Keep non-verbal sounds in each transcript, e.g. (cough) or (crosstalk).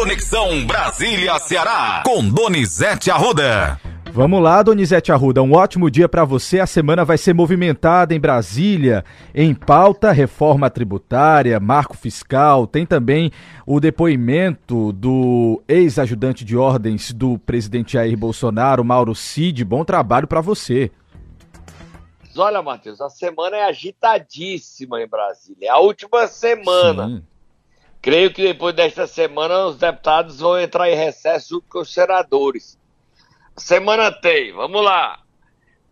Conexão Brasília-Ceará, com Donizete Arruda. Vamos lá, Donizete Arruda. Um ótimo dia para você. A semana vai ser movimentada em Brasília. Em pauta, reforma tributária, marco fiscal. Tem também o depoimento do ex-ajudante de ordens do presidente Jair Bolsonaro, Mauro Cid. Bom trabalho para você. Olha, Matheus, a semana é agitadíssima em Brasília. É a última semana. Sim. Creio que depois desta semana os deputados vão entrar em recesso junto com os senadores. Semana tem, vamos lá.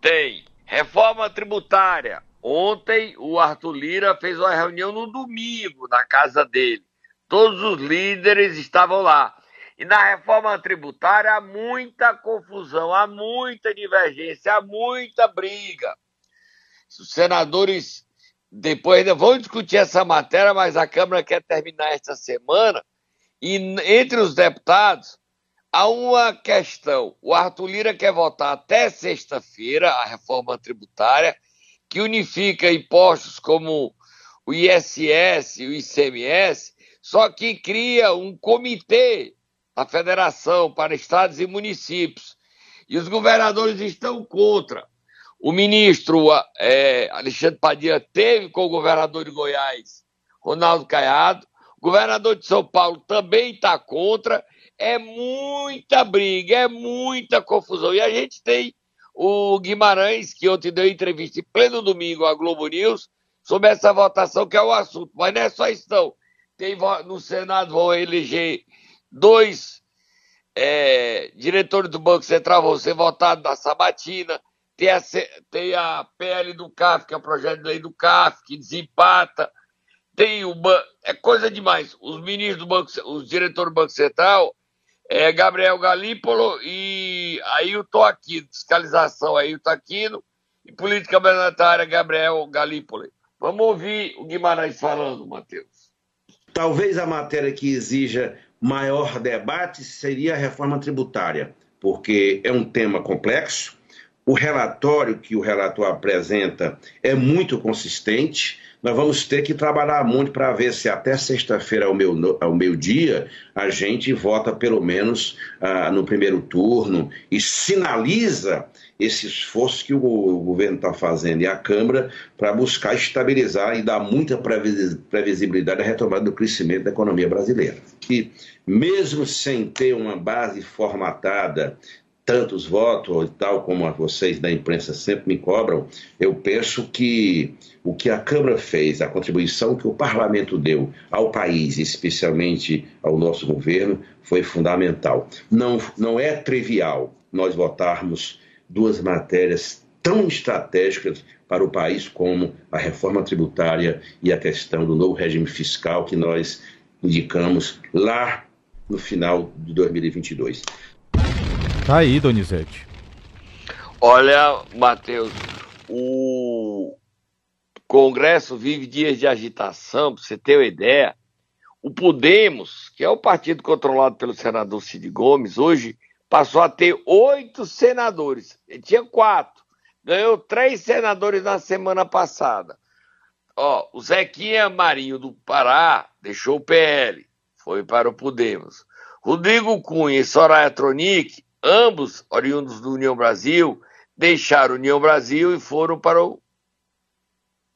Tem reforma tributária. Ontem o Arthur Lira fez uma reunião no domingo na casa dele. Todos os líderes estavam lá. E na reforma tributária há muita confusão, há muita divergência, há muita briga. Os senadores depois ainda vão discutir essa matéria, mas a Câmara quer terminar esta semana. E entre os deputados há uma questão. O Arthur Lira quer votar até sexta-feira a reforma tributária, que unifica impostos como o ISS e o ICMS, só que cria um comitê da federação para estados e municípios. E os governadores estão contra. O ministro é, Alexandre Padilha teve com o governador de Goiás, Ronaldo Caiado. O governador de São Paulo também está contra. É muita briga, é muita confusão. E a gente tem o Guimarães, que ontem deu entrevista em pleno domingo à Globo News, sobre essa votação, que é o assunto. Mas não é só isso, não. Tem, no Senado vão eleger dois é, diretores do Banco Central, vão ser votados na sabatina tem a, tem a PL do CAF, que é o projeto de lei do CAF, que desempata. Tem o é coisa demais. Os ministros do Banco, os diretores do Banco Central, é Gabriel Galípolo e Ailton Aquino, fiscalização Ailton Aquino e política monetária Gabriel Galípolo. Vamos ouvir o Guimarães falando, Matheus. Talvez a matéria que exija maior debate seria a reforma tributária, porque é um tema complexo, o relatório que o relator apresenta é muito consistente. Nós vamos ter que trabalhar muito para ver se até sexta-feira ao, meu, ao meio-dia a gente vota pelo menos ah, no primeiro turno e sinaliza esse esforço que o, o governo está fazendo e a Câmara para buscar estabilizar e dar muita previsibilidade à retomada do crescimento da economia brasileira. E mesmo sem ter uma base formatada tantos votos, tal como vocês da imprensa sempre me cobram, eu penso que o que a Câmara fez, a contribuição que o parlamento deu ao país, especialmente ao nosso governo, foi fundamental. Não, não é trivial nós votarmos duas matérias tão estratégicas para o país como a reforma tributária e a questão do novo regime fiscal que nós indicamos lá no final de 2022. Tá aí, Donizete. Olha, Matheus, o Congresso vive dias de agitação, para você ter uma ideia. O Podemos, que é o partido controlado pelo senador Cid Gomes, hoje passou a ter oito senadores. Ele tinha quatro. Ganhou três senadores na semana passada. Ó, o Zequinha Marinho do Pará deixou o PL, foi para o Podemos. Rodrigo Cunha e Soraya Tronic ambos oriundos do União Brasil, deixaram União Brasil e foram para o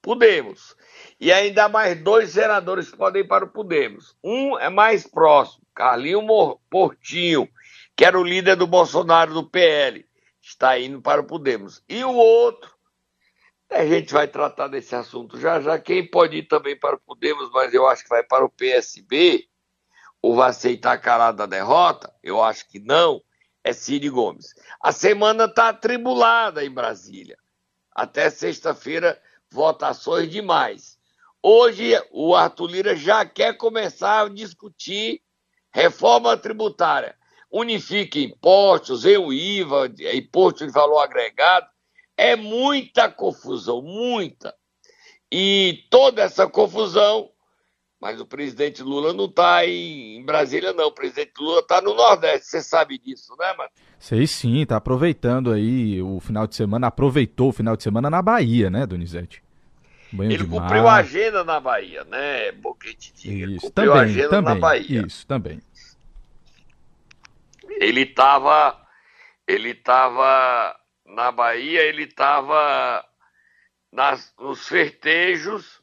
Podemos. E ainda mais dois senadores podem ir para o Podemos. Um é mais próximo, Carlinho Portinho, que era o líder do Bolsonaro do PL, está indo para o Podemos. E o outro, a gente vai tratar desse assunto já já. Quem pode ir também para o Podemos, mas eu acho que vai para o PSB, ou vai aceitar a calada da derrota, eu acho que não é Cid Gomes. A semana está atribulada em Brasília. Até sexta-feira, votações demais. Hoje, o Arthur Lira já quer começar a discutir reforma tributária. Unifique impostos, eu IVA, imposto de valor agregado. É muita confusão, muita. E toda essa confusão mas o presidente Lula não está em Brasília, não. O presidente Lula está no Nordeste. Você sabe disso, né, Matheus? Sei sim, está aproveitando aí o final de semana, aproveitou o final de semana na Bahia, né, Donizete? Banho Ele cumpriu a agenda na Bahia, né, Boquete Isso, cumpriu também, a agenda também, na Bahia. Isso, também. Ele estava ele tava na Bahia, ele estava nos festejos,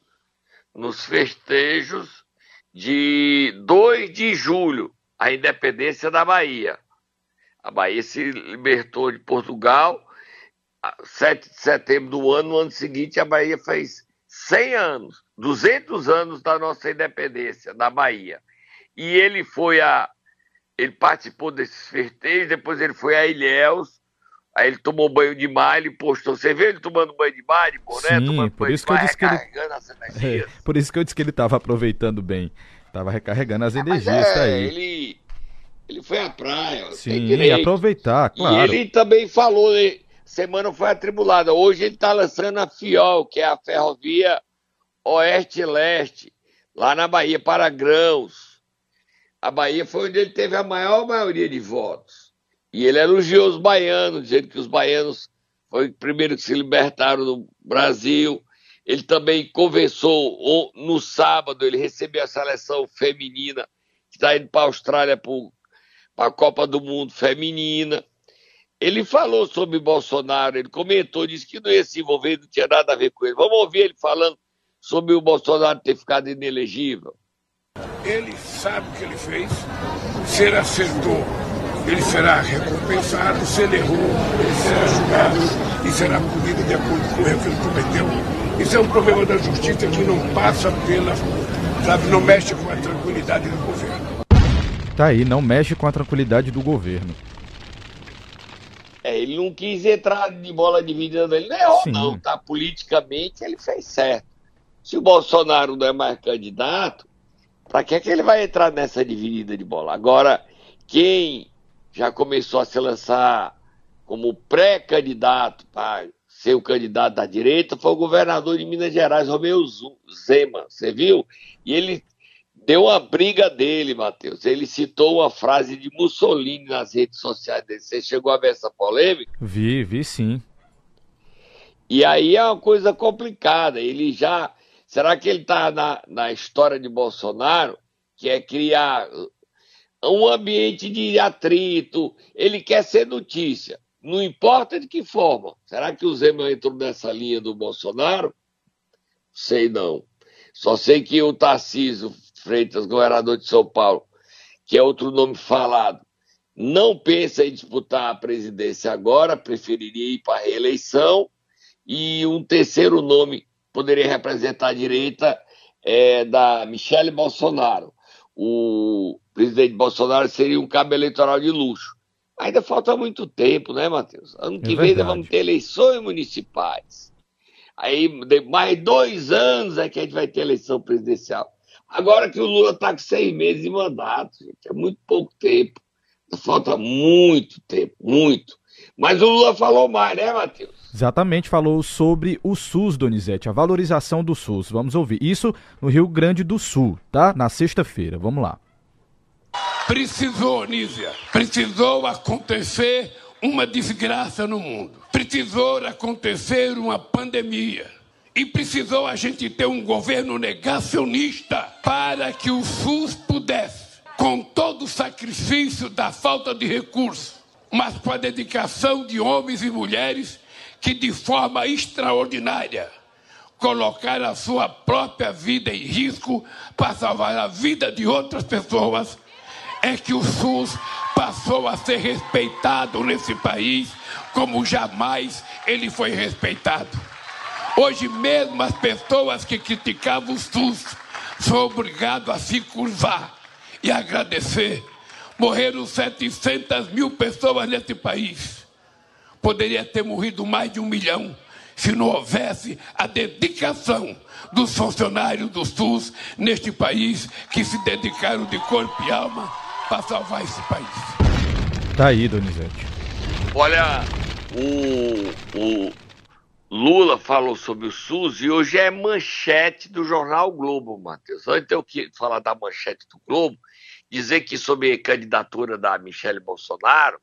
nos festejos de 2 de julho, a independência da Bahia. A Bahia se libertou de Portugal, 7 de setembro do ano, no ano seguinte a Bahia fez 100 anos, 200 anos da nossa independência, da Bahia. E ele foi a. Ele participou desses festejos, depois ele foi a Ilhéus, aí ele tomou banho de mar, ele postou. Você vê ele tomando banho de mar, de boné, Sim, tomando por isso que eu disse que ele- É, por isso que eu disse que ele estava aproveitando bem. Estava recarregando as Mas energias, é, tá aí. Ele, ele foi à praia, Sim, aproveitar, E claro. ele também falou, né, semana foi atribulada. Hoje ele está lançando a FIOL, que é a Ferrovia Oeste-Leste, lá na Bahia, para Grãos. A Bahia foi onde ele teve a maior maioria de votos. E ele elogiou os baianos, dizendo que os baianos foi o primeiro que se libertaram do Brasil. Ele também conversou no sábado, ele recebeu a seleção feminina, que está indo para a Austrália para a Copa do Mundo Feminina. Ele falou sobre Bolsonaro, ele comentou, disse que não ia se envolver, não tinha nada a ver com ele. Vamos ouvir ele falando sobre o Bolsonaro ter ficado inelegível. Ele sabe o que ele fez. Se ele acertou, ele será recompensado. Se ele errou, ele será julgado e será punido de acordo com o erro que ele cometeu. Isso é um problema da justiça que não passa pela. Sabe, não mexe com a tranquilidade do governo. Tá aí, não mexe com a tranquilidade do governo. É, ele não quis entrar de bola dividida dele. Não errou, Sim. não, tá? Politicamente ele fez certo. Se o Bolsonaro não é mais candidato, para que, é que ele vai entrar nessa dividida de bola? Agora, quem já começou a se lançar como pré-candidato para ser o candidato da direita foi o governador de Minas Gerais, Romeu Zema. Você viu? E ele deu uma briga dele, Matheus. Ele citou uma frase de Mussolini nas redes sociais dele. Você chegou a ver essa polêmica? Vi, vi sim. E aí é uma coisa complicada. Ele já. Será que ele está na, na história de Bolsonaro, que é criar um ambiente de atrito? Ele quer ser notícia. Não importa de que forma. Será que o Zema entrou nessa linha do Bolsonaro? Sei não. Só sei que o Tarcísio Freitas, governador de São Paulo, que é outro nome falado, não pensa em disputar a presidência agora, preferiria ir para a reeleição. E um terceiro nome poderia representar a direita é da Michele Bolsonaro. O presidente Bolsonaro seria um cabo eleitoral de luxo. Ainda falta muito tempo, né, Matheus? Ano que É vem vamos ter eleições municipais. Aí, de mais dois anos é que a gente vai ter eleição presidencial. Agora que o Lula está com seis meses de mandato, gente, é muito pouco tempo. Falta muito tempo, muito. Mas o Lula falou mais, né, Matheus? Exatamente, falou sobre o SUS, Donizete, a valorização do SUS. Vamos ouvir. Isso no Rio Grande do Sul, tá? Na sexta-feira. Vamos lá. Precisou, Nízia, precisou acontecer uma desgraça no mundo. Precisou acontecer uma pandemia. E precisou a gente ter um governo negacionista para que o SUS pudesse, com todo o sacrifício da falta de recursos, mas com a dedicação de homens e mulheres que, de forma extraordinária, colocar a sua própria vida em risco para salvar a vida de outras pessoas, é que o SUS passou a ser respeitado nesse país como jamais ele foi respeitado. Hoje mesmo as pessoas que criticavam o SUS são obrigadas a se curvar e agradecer. Morreram 700 mil pessoas nesse país. Poderia ter morrido mais de um milhão se não houvesse a dedicação dos funcionários do SUS neste país que se dedicaram de corpo e alma para salvar esse país. Tá aí, Donizete. Olha, o, o Lula falou sobre o SUS e hoje é manchete do jornal Globo, Matheus. Antes eu queria falar da manchete do Globo, dizer que sobre a candidatura da Michele Bolsonaro,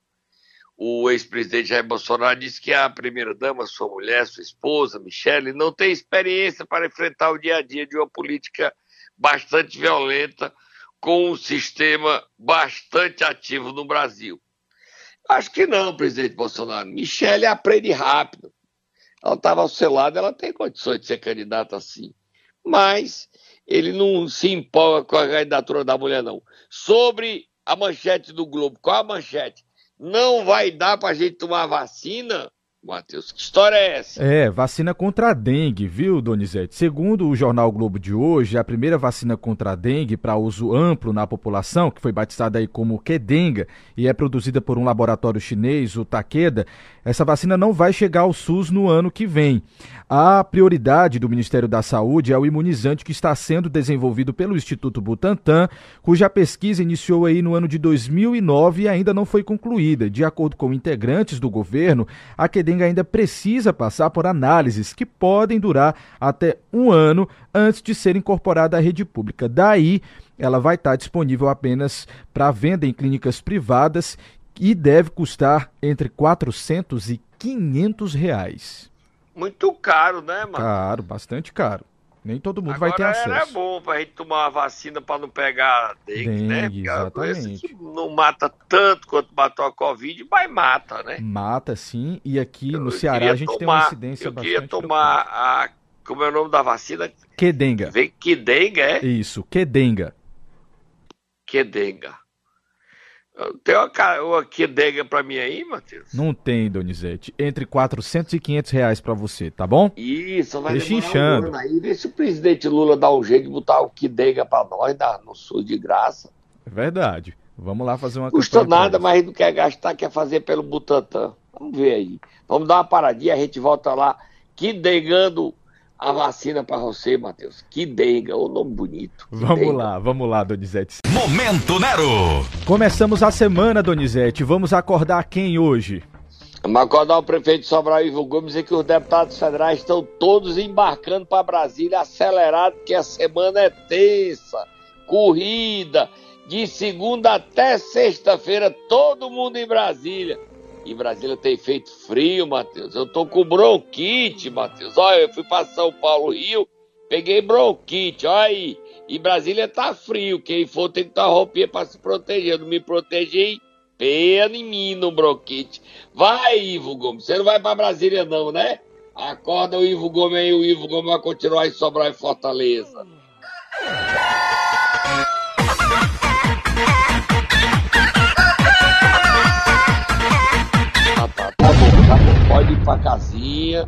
o ex-presidente Jair Bolsonaro disse que a primeira-dama, sua mulher, sua esposa, Michele, não tem experiência para enfrentar o dia a dia de uma política bastante violenta com um sistema bastante ativo no Brasil. Acho que não, presidente Bolsonaro. Michele aprende rápido. Ela estava ao seu lado, ela tem condições de ser candidata assim. Mas ele não se empolga com a candidatura da mulher, não. Sobre a manchete do Globo, qual a manchete? Não vai dar para a gente tomar vacina? Matheus, que história é essa? É, vacina contra a dengue, viu, Donizete? Segundo o jornal Globo de hoje, a primeira vacina contra a dengue para uso amplo na população, que foi batizada aí como Kedenga e é produzida por um laboratório chinês, o Takeda, essa vacina não vai chegar ao SUS no ano que vem. A prioridade do Ministério da Saúde é o imunizante que está sendo desenvolvido pelo Instituto Butantan, cuja pesquisa iniciou aí no ano de 2009 e ainda não foi concluída. De acordo com integrantes do governo, a Kedenga ainda precisa passar por análises que podem durar até um ano antes de ser incorporada à rede pública. Daí, ela vai estar disponível apenas para venda em clínicas privadas e deve custar entre 400 e 500 reais. Muito caro, né, mano? Caro, bastante caro. Nem todo mundo Agora vai ter acesso. Era bom pra gente tomar uma vacina para não pegar dengue, dengue né? Porque exatamente. que não mata tanto quanto matou a Covid, mas mata, né? Mata, sim. E aqui eu, no Ceará a gente tomar, tem uma incidência bastante. Eu queria tomar a. Como é o nome da vacina? Quedenga. Vem Quedenga, é? Isso, Quedenga. Quedenga. Tem uma, quedega pra mim aí, Matheus? Não tem, Donizete. Entre 400 e 500 reais pra você, tá bom? Isso, vai Deixa inchando. Um aí. Vê se o presidente Lula dá um jeito de botar o quedega pra nós dá no sul de graça. É verdade. Vamos lá fazer uma Custa nada, mas não quer gastar, quer fazer pelo Butantan. Vamos ver aí. Vamos dar uma paradinha, a gente volta lá, quedegando a vacina para você, Matheus. Que denga, o nome bonito. Vamos denga. lá, vamos lá, Donizete. Momento Nero. Começamos a semana, Donizete. Vamos acordar quem hoje? Vamos acordar o prefeito de Sobral, Ivo Gomes, e que os deputados federais estão todos embarcando para Brasília acelerado, porque a semana é terça, corrida, de segunda até sexta-feira, todo mundo em Brasília. E Brasília tem feito frio, Matheus. Eu tô com bronquite, Matheus. Olha, eu fui para São Paulo, Rio, peguei bronquite, olha aí. E Brasília tá frio. Quem for tem que estar roupinha para se proteger. Não me protegi, pena em mim no bronquite. Vai, Ivo Gomes. Você não vai para Brasília, não, né? Acorda o Ivo Gomes aí, o Ivo Gomes vai continuar em Sobral e Fortaleza. Ir pra casinha.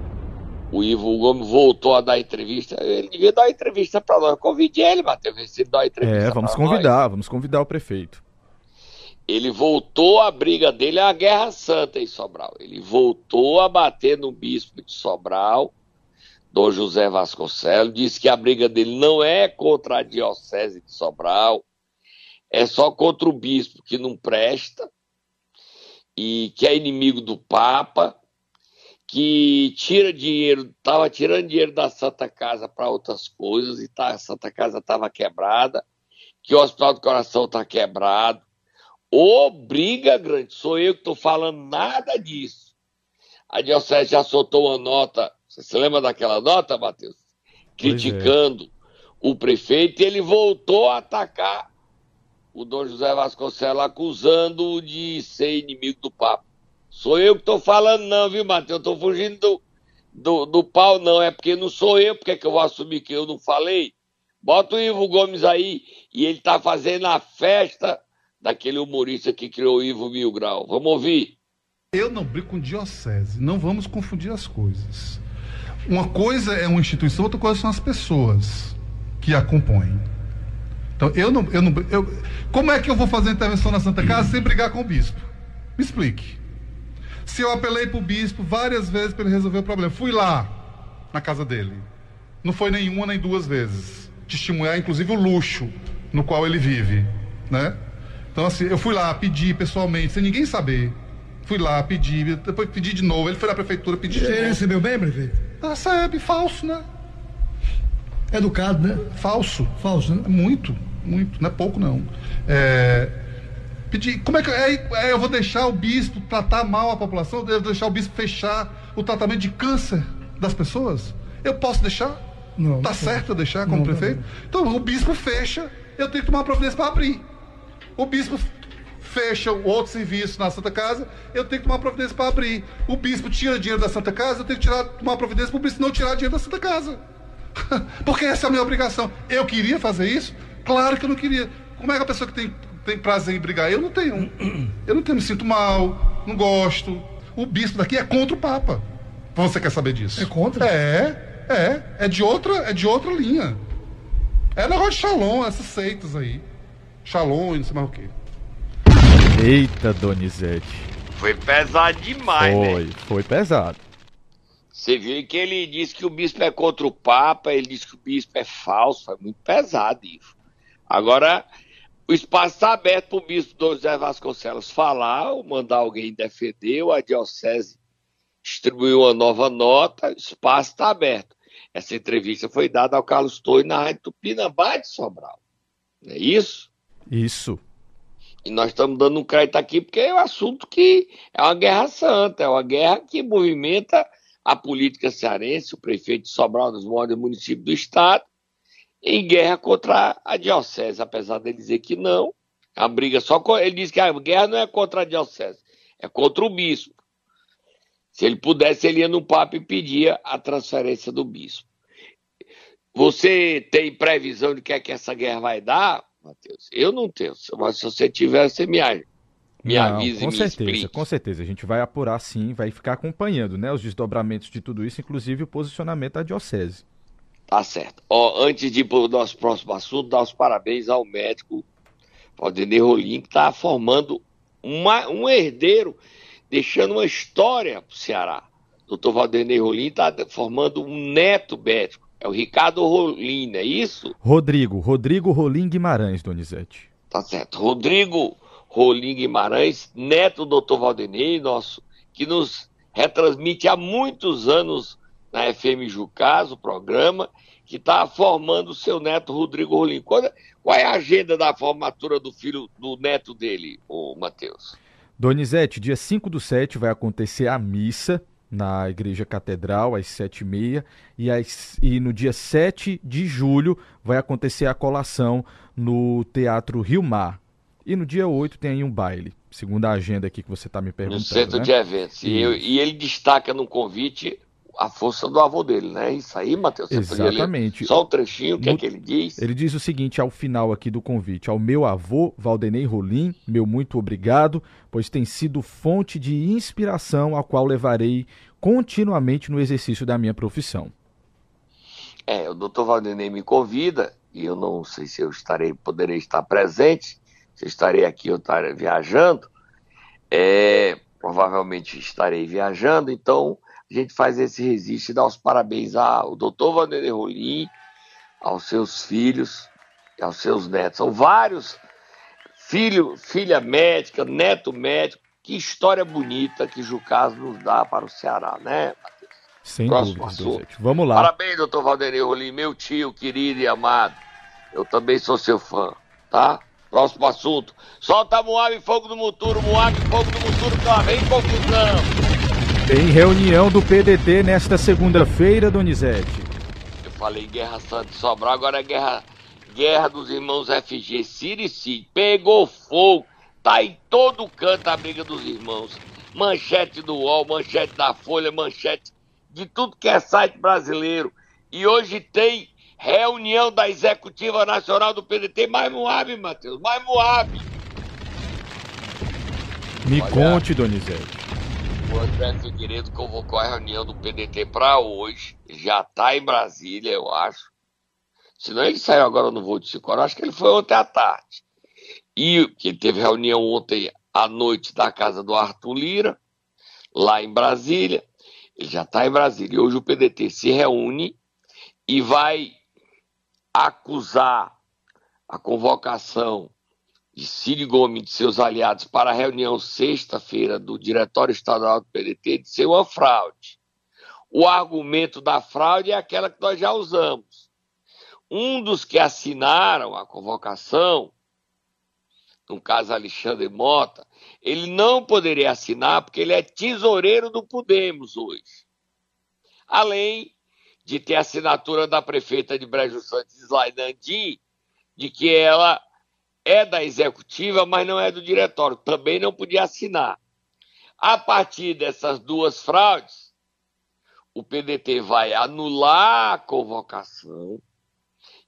O Ivo Gomes voltou a dar entrevista. Ele devia dar uma entrevista para nós. Convide ele, Matheus, se dar uma entrevista. É, vamos convidar, nós. vamos convidar o prefeito. Ele voltou a briga dele à Guerra Santa em Sobral. Ele voltou a bater no bispo de Sobral, Dom José Vasconcelos, disse que a briga dele não é contra a diocese de Sobral, é só contra o bispo que não presta e que é inimigo do Papa que tira dinheiro, estava tirando dinheiro da Santa Casa para outras coisas, e tá, a Santa Casa estava quebrada, que o Hospital do Coração está quebrado. Ô, briga grande, sou eu que estou falando nada disso. A Diocese já soltou uma nota, você se lembra daquela nota, Matheus? É. Criticando é. o prefeito, e ele voltou a atacar o Dom José Vasconcelos, acusando de ser inimigo do Papa. Sou eu que estou falando, não, viu, Matheus? Eu estou fugindo do, do, do, pau, não. É porque não sou eu, porque é que eu vou assumir que eu não falei? Bota o Ivo Gomes aí e ele está fazendo a festa daquele humorista que criou o Ivo Mil Grau. Vamos ouvir. Eu não brigo com diocese. Não vamos confundir as coisas. Uma coisa é uma instituição, outra coisa são as pessoas que a compõem. Então, eu não. Eu não eu, como é que eu vou fazer intervenção na Santa Casa sem brigar com o bispo? Me explique. Se eu apelei para o bispo várias vezes para ele resolver o problema, fui lá na casa dele. Não foi nenhuma nem duas vezes. Testemunhar, inclusive, o luxo no qual ele vive, né? Então, assim, eu fui lá, pedi pessoalmente, sem ninguém saber. Fui lá, pedi, depois pedi de novo. Ele foi na prefeitura, pedi de ele novo. Ele recebeu bem, prefeito? Recebe, falso, né? Educado, né? Falso. Falso, né? Muito, muito. Não é pouco, não. É, Pedir, como é que é, é, eu vou deixar o bispo tratar mal a população? Eu vou deixar o bispo fechar o tratamento de câncer das pessoas? Eu posso deixar? Não. Tá não certo eu deixar como não, prefeito? Então o bispo fecha, eu tenho que tomar uma providência para abrir. O bispo fecham outro serviço na Santa Casa, eu tenho que tomar providência para abrir. O bispo tira dinheiro da Santa Casa, eu tenho que tirar, tomar providência para o bispo não tirar dinheiro da Santa Casa. (laughs) Porque essa é a minha obrigação. Eu queria fazer isso? Claro que eu não queria. Como é que a pessoa que tem, tem prazer em brigar? Eu não tenho. Eu não tenho, me sinto mal, não gosto. O bispo daqui é contra o Papa. Você quer saber disso? É contra? É, é. É de outra, é de outra linha. É negócio de Shalom, essas seitas aí. Shalom e não sei mais o quê. Eita, Donizete. Foi pesado demais, Foi, né? foi pesado. Você viu que ele disse que o bispo é contra o Papa, ele disse que o bispo é falso, foi muito pesado isso. Agora, o espaço está aberto para o bispo Dom José Vasconcelos falar, ou mandar alguém defender, ou a diocese distribuir uma nova nota, o espaço está aberto. Essa entrevista foi dada ao Carlos Torres na Rádio Tupinambá de Sobral. Não é isso? Isso. E nós estamos dando um crédito aqui porque é um assunto que é uma guerra santa, é uma guerra que movimenta a política cearense, o prefeito de Sobral, dos maiores municípios do estado, em guerra contra a diocese, apesar de dizer que não. A briga só ele diz que a guerra não é contra a diocese, é contra o bispo. Se ele pudesse, ele ia no Papa e pedia a transferência do bispo. Você tem previsão de que é que essa guerra vai dar, Matheus? Eu não tenho, mas se você tiver, você me, a- me Não, avisa com certeza, explique. com certeza. A gente vai apurar sim, vai ficar acompanhando, né? Os desdobramentos de tudo isso, inclusive o posicionamento da diocese. Tá certo. Ó, antes de ir para o nosso próximo assunto, dar os parabéns ao médico Valdenir Rolim, que está formando uma- um herdeiro, deixando uma história para o Ceará. Doutor Valdenir Rolim está formando um neto médico. É o Ricardo Rolim, não é isso? Rodrigo, Rodrigo Rolim Guimarães, Donizete. Tá certo. Rodrigo Rolim Guimarães, neto do Dr. Valdenir, nosso, que nos retransmite há muitos anos na FM Jucás, o programa, que está formando o seu neto Rodrigo Rolim. Quando- qual é a agenda da formatura do filho, do neto dele, o Matheus? Donizete, dia 5 do 7 vai acontecer a missa na Igreja Catedral, às 7h30, e, às- e no dia 7 de julho vai acontecer a colação no Teatro Rio Mar. E no dia 8 tem aí um baile, segundo a agenda aqui que você está me No perguntando. centro né? de eventos. E, eu- e ele destaca no convite a força do avô dele, né? Isso aí, Matheus? Exatamente. Só um trechinho, o que é No- que ele diz? Ele diz o seguinte ao final aqui do convite: ao meu avô, Valdenei Rolim, meu muito obrigado, pois tem sido fonte de inspiração a qual levarei continuamente no exercício da minha profissão. É, o doutor Valdenei me convida, e eu não sei se eu estarei, poderei estar presente, se estarei aqui ou estarei viajando, é, provavelmente estarei viajando, então a gente faz esse registro e dá os parabéns ao doutor Valdenei Rolim, aos seus filhos e aos seus netos. São vários, filho, filha médica, neto médico, que história bonita que Jucás nos dá para o Ceará, né? Sem Próximo. Donizete. Vamos lá. Parabéns, doutor Valdenir Rolim, meu tio querido e amado. Eu também sou seu fã, tá? Próximo assunto. Solta Moab e fogo do Muturo, Moab e fogo do Muturo, lá vem confusão. Tem reunião do PDT nesta segunda-feira, Donizete. Eu falei Guerra Santa e Sobral, agora é Guerra, guerra dos Irmãos FG, Ciro Cid. Pegou fogo, tá em todo canto a briga dos irmãos. Manchete do UOL, manchete da Folha, manchete de tudo que é site brasileiro. E hoje tem reunião da Executiva Nacional do PDT, mais Moab, Matheus, mais Moab. Me Olha. conte, Donizete. O André Figueiredo convocou a reunião do PDT para hoje. Já está em Brasília, eu acho. Senão ele saiu agora no voo de 5 horas. Acho que ele foi ontem à tarde. E que teve reunião ontem à noite da casa do Arthur Lira, lá em Brasília. Ele já está em Brasília. E hoje o PDT se reúne e vai acusar a convocação de Ciro Gomes e de seus aliados para a reunião sexta-feira do Diretório Estadual do PDT de ser uma fraude. O argumento da fraude é aquela que nós já usamos. Um dos que assinaram a convocação, no caso Alexandre Mota, ele não poderia assinar porque ele é tesoureiro do Podemos hoje. Além de ter a assinatura da prefeita de Brejo Santos, Slainandi, de que ela é da executiva, mas não é do diretório. Também não podia assinar. A partir dessas duas fraudes, o PDT vai anular a convocação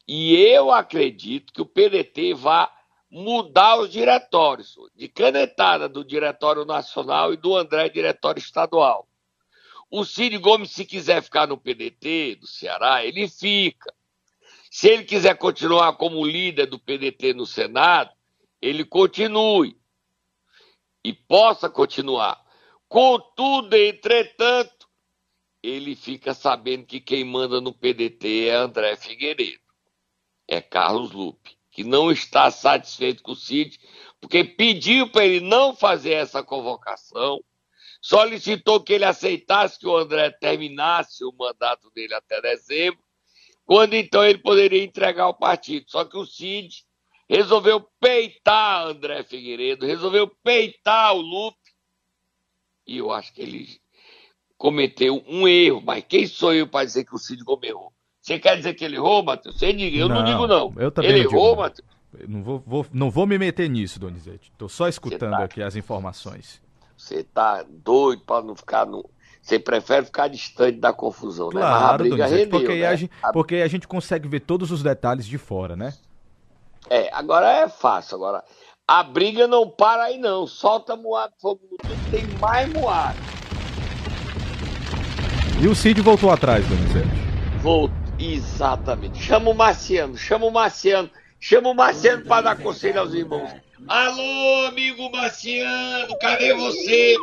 e eu acredito que o PDT vai mudar os diretórios, de canetada do Diretório Nacional e do André, Diretório Estadual. O Cid Gomes, se quiser ficar no PDT do Ceará, ele fica. Se ele quiser continuar como líder do PDT no Senado, ele continue e possa continuar. Contudo, entretanto, ele fica sabendo que quem manda no PDT é André Figueiredo, é Carlos Lupe, que não está satisfeito com o Cid, porque pediu para ele não fazer essa convocação, solicitou que ele aceitasse que o André terminasse o mandato dele até dezembro, quando então ele poderia entregar o partido. Só que o Cid resolveu peitar André Figueiredo, resolveu peitar o Lupe, e eu acho que ele cometeu um erro. Mas quem sou eu para dizer que o Cid errou? Você quer dizer que ele errou, Matheus? Você diga, eu não, não digo não. Eu também ele não errou, digo, Matheus? Não vou, vou, não vou me meter nisso, Donizete. Estou só escutando tá... aqui as informações. Você tá doido para não ficar no. Você prefere ficar distante da confusão, claro, né? Mas a briga Donizete, rendeu, porque, né? a gente, porque a gente consegue ver todos os detalhes de fora, né? É, agora é fácil. Agora, a briga não para aí, não. Solta moado, fogo no tudo, tem mais moado. E o Cid voltou atrás, Donizete? Voltou, exatamente. Chama o Marciano, chama o Marciano, chama o Marciano para dar conselho aos irmãos. Alô, amigo Marciano, cadê você?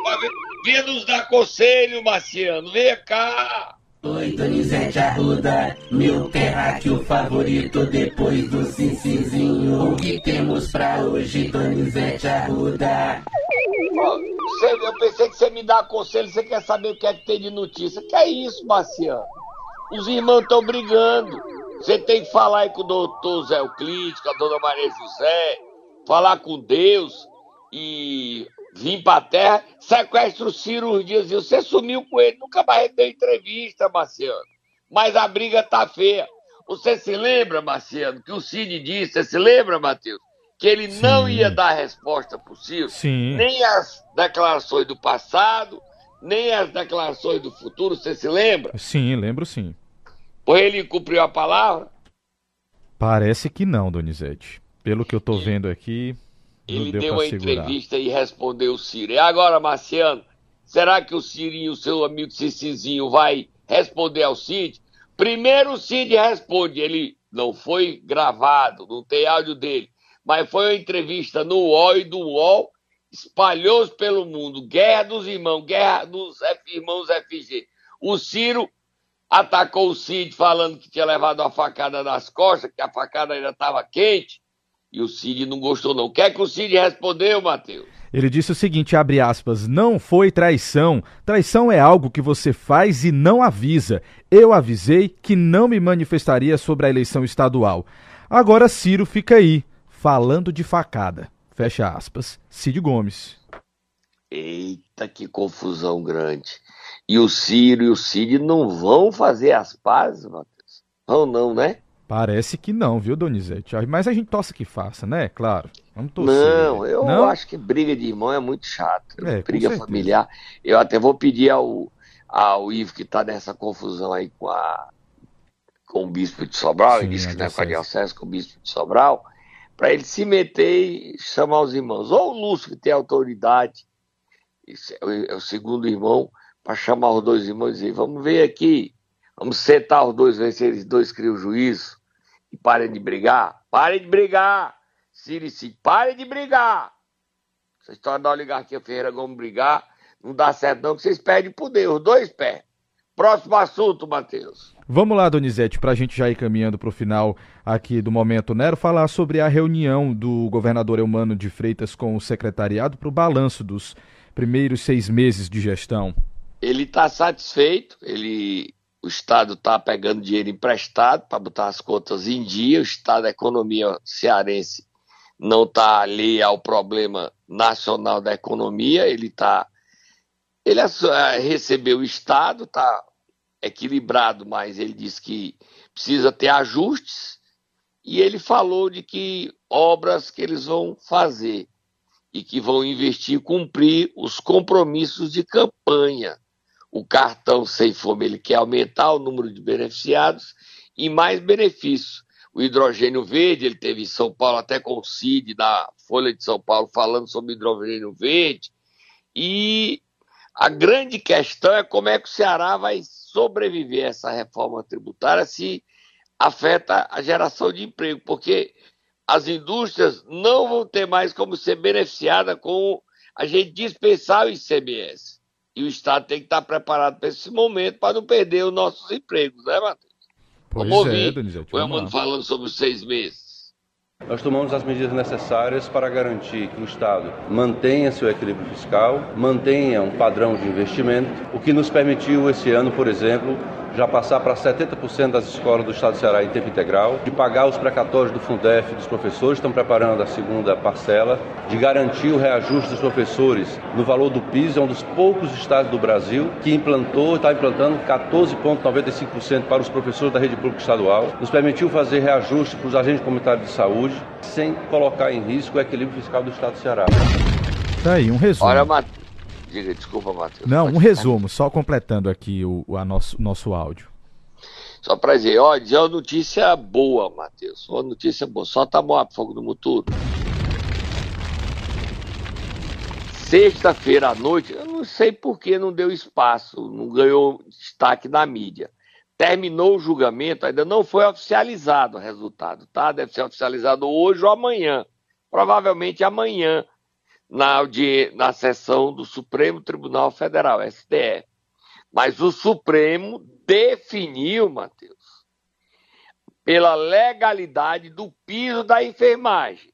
Venha nos dar conselho, Marciano, vem cá. Oi, Donizete Arruda, meu terráqueo favorito depois do Cincizinho. O que temos pra hoje, Donizete Arruda? eu pensei que você me dá conselho, você quer saber o que é que tem de notícia. Que é isso, Marciano? Os irmãos estão brigando. Você tem que falar aí com o doutor Zé Euclides, com a dona Maria José, falar com Deus e vir pra terra, sequestra o Ciro dias. Você sumiu com ele, nunca mais deu entrevista, Marciano. Mas a briga tá feia. Você se lembra, Marciano, que o Cid disse, você se lembra, Matheus? Que ele Sim. não ia dar resposta pro Ciro, Sim. nem as declarações do passado, nem as declarações do futuro, você se lembra? Sim, lembro sim. Pois ele cumpriu a palavra? Parece que não, Donizete. Pelo que eu tô vendo aqui, ele deu uma segurar. entrevista e respondeu o Ciro. E agora, Marciano, será que o Cirinho, seu amigo Cicizinho, vai responder ao Cid? Primeiro o Cid responde, ele não foi gravado, não tem áudio dele, mas foi uma entrevista no UOL e do UOL espalhou-se pelo mundo. Guerra dos irmãos, guerra dos irmãos FG. O Ciro atacou o Cid falando que tinha levado a facada nas costas, que a facada ainda estava quente. E o Cid não gostou, não. O que é que o Cid respondeu, Matheus? Ele disse o seguinte, abre aspas, não foi traição. Traição é algo que você faz e não avisa. Eu avisei que não me manifestaria sobre a eleição estadual. Agora Ciro fica aí, falando de facada. Fecha aspas. Cid Gomes. Eita, que confusão grande. E o Ciro e o Cid não vão fazer as pazes, Matheus? Vão não, né? Parece que não, viu, Donizete? Mas a gente torce que faça, né? Claro. Vamos torcer. Não, eu não? acho que briga de irmão é muito chato. É, briga familiar. Eu até vou pedir ao, ao Ivo que tá nessa confusão aí com a com o bispo de Sobral, Sim, ele disse que não é com a diocese, com o bispo de Sobral, para ele se meter e chamar os irmãos. Ou o Lúcio, que tem autoridade, é o segundo irmão, para chamar os dois irmãos e dizer, vamos ver aqui, vamos sentar os dois, ver se eles dois criam juízo e parem de brigar. Parem de brigar. Sirici, parem de brigar. Essa história da oligarquia Ferreira Gomes brigar não dá certo não, que vocês perdem poder, os dois pés. Próximo assunto, Matheus. Vamos lá, Donizete, para a gente já ir caminhando para o final aqui do Momento Nero, falar sobre a reunião do governador Eumano de Freitas com o secretariado para o balanço dos primeiros seis meses de gestão. Ele está satisfeito, ele o Estado está pegando dinheiro emprestado para botar as contas em dia, o Estado da economia cearense não está ali ao problema nacional da economia, ele está. Ele recebeu o Estado, está equilibrado, mas ele disse que precisa ter ajustes, e ele falou de que obras que eles vão fazer e que vão investir cumprir os compromissos de campanha. O cartão Sem Fome ele quer aumentar o número de beneficiados e mais benefícios. O hidrogênio verde, ele teve em São Paulo até com o CID da Folha de São Paulo falando sobre hidrogênio verde. E a grande questão é como é que o Ceará vai sobreviver a essa reforma tributária se afeta a geração de emprego, porque as indústrias não vão ter mais como ser beneficiadas com a gente dispensar o ICMS. E o Estado tem que estar preparado para esse momento para não perder os nossos empregos, né, Matheus? Pois vamos é, Donizete. o Elmano falando sobre os seis meses. Nós tomamos as medidas necessárias para garantir que o Estado mantenha seu equilíbrio fiscal, mantenha um padrão de investimento, o que nos permitiu esse ano, por exemplo, já passar para 70% das escolas do Estado do Ceará em tempo integral, de pagar os precatórios do Fundef dos professores, estão preparando a segunda parcela, de garantir o reajuste dos professores no valor do piso, é um dos poucos estados do Brasil que implantou, está implantando 14,95% para os professores da rede pública estadual, nos permitiu fazer reajuste para os agentes comunitários de saúde, sem colocar em risco o equilíbrio fiscal do Estado do Ceará. Tá aí, um resumo. Olha. Diga, desculpa, Matheus. Não, um resumo, só completando aqui o, o a nosso, nosso áudio. Só para dizer, ó, dizer uma notícia boa, Matheus. Uma notícia boa. Solta a moto, fogo no muturo. Sexta-feira à noite, eu não sei por que não deu espaço, não ganhou destaque na mídia. Terminou o julgamento, ainda não foi oficializado o resultado, tá? Deve ser oficializado hoje ou amanhã. Provavelmente amanhã, na, audi- na sessão do Supremo Tribunal Federal, STF. Mas o Supremo definiu, Matheus, pela legalidade do piso da enfermagem,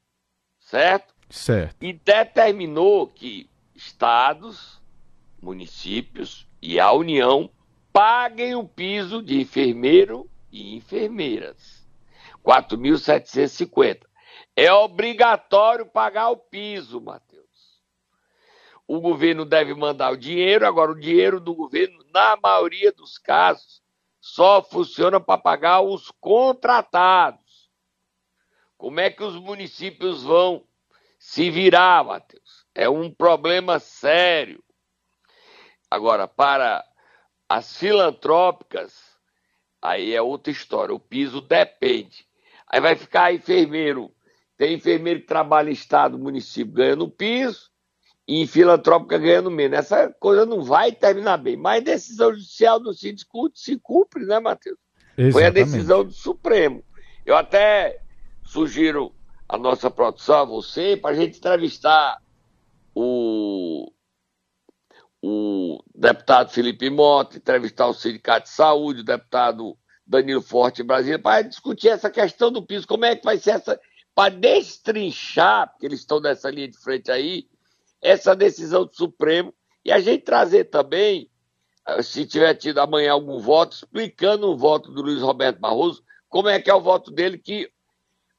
certo? Certo. E determinou que estados, municípios e a União paguem o piso de enfermeiro e enfermeiras. 4.750. É obrigatório pagar o piso, Matheus. O governo deve mandar o dinheiro, agora o dinheiro do governo, na maioria dos casos, só funciona para pagar os contratados. Como é que os municípios vão se virar, Matheus? É um problema sério. Agora, para as filantrópicas, aí é outra história. O piso depende. Aí vai ficar enfermeiro. Tem enfermeiro que trabalha em estado, município, ganhando piso, e filantrópica ganhando menos. Essa coisa não vai terminar bem. Mas decisão judicial não se discute, se cumpre, né, Matheus? Foi a Exatamente. decisão do Supremo. Eu até sugiro a nossa produção, a você, para a gente entrevistar o, o deputado Felipe Mota, entrevistar o Sindicato de Saúde, o deputado Danilo Forte em Brasília, para discutir essa questão do piso, como é que vai ser essa. Para destrinchar, porque eles estão nessa linha de frente aí, essa decisão do Supremo, e a gente trazer também eh, se tiver tido amanhã algum voto, explicando o voto do Luiz Roberto Barroso, como é que é o voto dele, que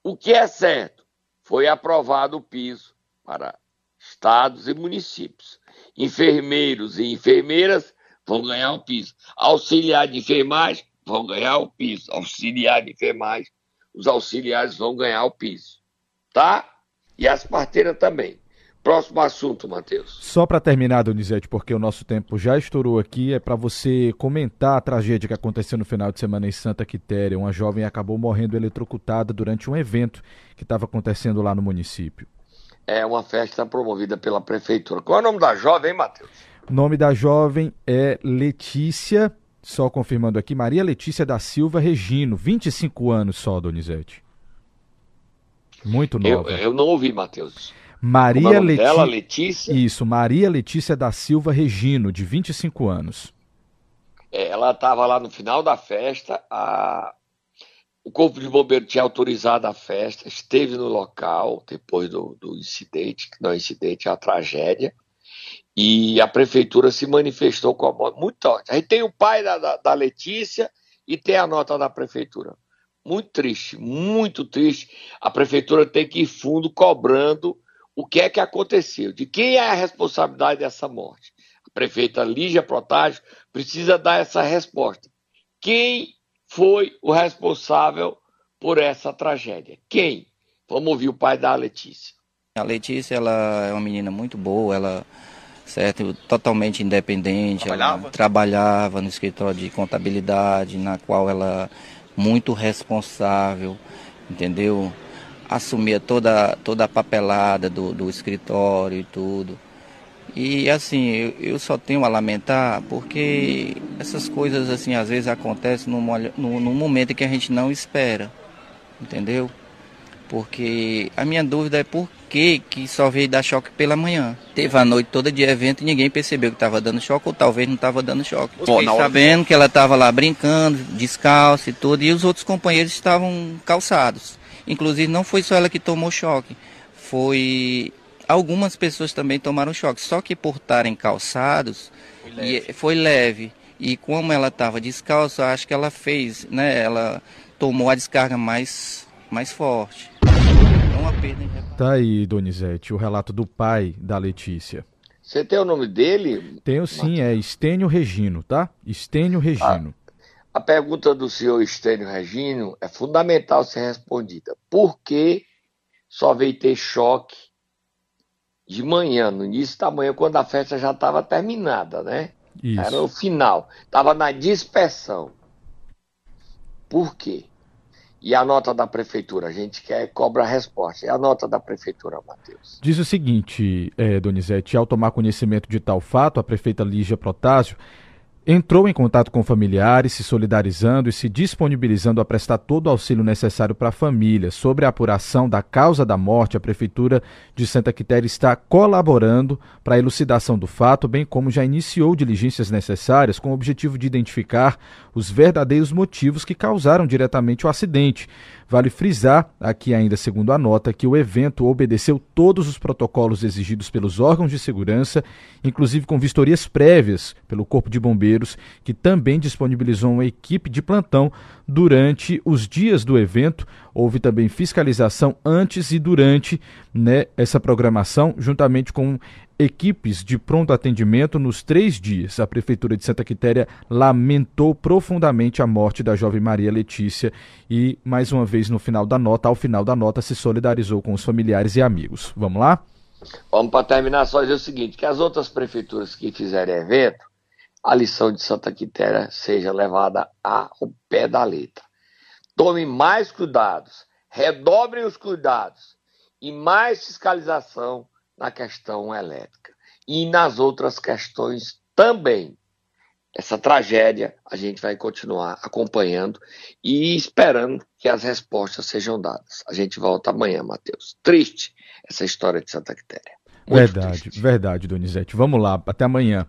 o que é certo, foi aprovado o piso para estados e municípios. Enfermeiros e enfermeiras vão ganhar o piso. Auxiliar de enfermagem vão ganhar o piso. Auxiliar de enfermagem, os auxiliares vão ganhar o piso. Tá? E as parteiras também. Próximo assunto, Matheus. Só para terminar, Donizete, porque o nosso tempo já estourou aqui, é para você comentar a tragédia que aconteceu no final de semana em Santa Quitéria. Uma jovem acabou morrendo eletrocutada durante um evento que estava acontecendo lá no município. É uma festa promovida pela prefeitura. Qual é o nome da jovem, hein, Matheus? O nome da jovem é Letícia, só confirmando aqui, Maria Letícia da Silva Regino, 25 anos só, Donizete. Muito Eu, nova. eu não ouvi, Matheus. É Maria o nome dela, Letícia. Letícia? Isso, Maria Letícia da Silva Regino, de 25 anos. É, ela estava lá no final da festa, a- o Corpo de Bombeiro tinha autorizado a festa, esteve no local depois do, do incidente, não é incidente, é uma tragédia, e a prefeitura se manifestou com a moto. Muito ótimo. Aí tem o pai da, da, da Letícia e tem a nota da prefeitura. Muito triste, muito triste. A prefeitura tem que ir fundo cobrando o que é que aconteceu, de quem é a responsabilidade dessa morte. A prefeita Lígia Protásio precisa dar essa resposta. Quem foi o responsável por essa tragédia? Quem? Vamos ouvir o pai da Letícia. A Letícia, ela é uma menina muito boa, ela certo, totalmente independente, trabalhava, ela trabalhava no escritório de contabilidade, na qual ela muito responsável, entendeu? Assumia toda toda a papelada do, do escritório e tudo. E assim, eu, eu, só tenho a lamentar porque essas coisas assim às vezes acontecem num, num, num momento que a gente não espera, entendeu? Porque a minha dúvida é por que, que só veio dar choque pela manhã. Teve a noite toda de evento e ninguém percebeu que estava dando choque ou talvez não estava dando choque. Fiquei sabendo que ela estava lá brincando, descalça e tudo, e os outros companheiros estavam calçados. Inclusive não foi só ela que tomou choque, foi algumas pessoas também tomaram choque. Só que por estarem calçados, foi leve. E, foi leve. E como ela estava descalça, acho que ela fez, né? Ela tomou a descarga mais, mais forte. É uma perda Tá aí, Donizete, o relato do pai da Letícia. Você tem o nome dele? Tenho sim, é Estênio Regino, tá? Estênio Regino. A, a pergunta do senhor Estênio Regino é fundamental ser respondida. Por que só veio ter choque de manhã, no início da manhã, quando a festa já estava terminada, né? Isso. Era o final. Estava na dispersão. Por quê? E a nota da prefeitura? A gente quer cobra a resposta. E a nota da prefeitura, Matheus? Diz o seguinte, é, Donizete, ao tomar conhecimento de tal fato, a prefeita Lígia Protásio entrou em contato com familiares, se solidarizando e se disponibilizando a prestar todo o auxílio necessário para a família. Sobre a apuração da causa da morte, a Prefeitura de Santa Quitéria está colaborando para a elucidação do fato, bem como já iniciou diligências necessárias com o objetivo de identificar os verdadeiros motivos que causaram diretamente o acidente. Vale frisar, aqui ainda segundo a nota, que o evento obedeceu todos os protocolos exigidos pelos órgãos de segurança, inclusive com vistorias prévias pelo Corpo de Bombeiros, que também disponibilizou uma equipe de plantão durante os dias do evento. Houve também fiscalização antes e durante né, essa programação, juntamente com equipes de pronto atendimento nos três dias. A Prefeitura de Santa Quitéria lamentou profundamente a morte da jovem Maria Letícia e, mais uma vez, no final da nota, ao final da nota, se solidarizou com os familiares e amigos. Vamos lá? Vamos para terminar só dizer o seguinte: que as outras prefeituras que fizerem evento, a lição de Santa Quitéria seja levada ao pé da letra. Tome mais cuidados, redobrem os cuidados e mais fiscalização na questão elétrica e nas outras questões também. Essa tragédia a gente vai continuar acompanhando e esperando que as respostas sejam dadas. A gente volta amanhã, Matheus. Triste essa história de Santa Quitéria. Muito verdade, triste. verdade, Donizete. Vamos lá, até amanhã.